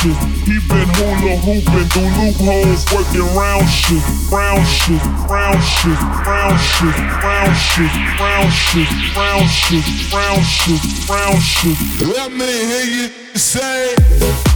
shit. He been hula hooping through loopholes, working round shit, round shit, round shit, round shit, round shit, round shit, round shit, round shit, round shit. Let me hear you say.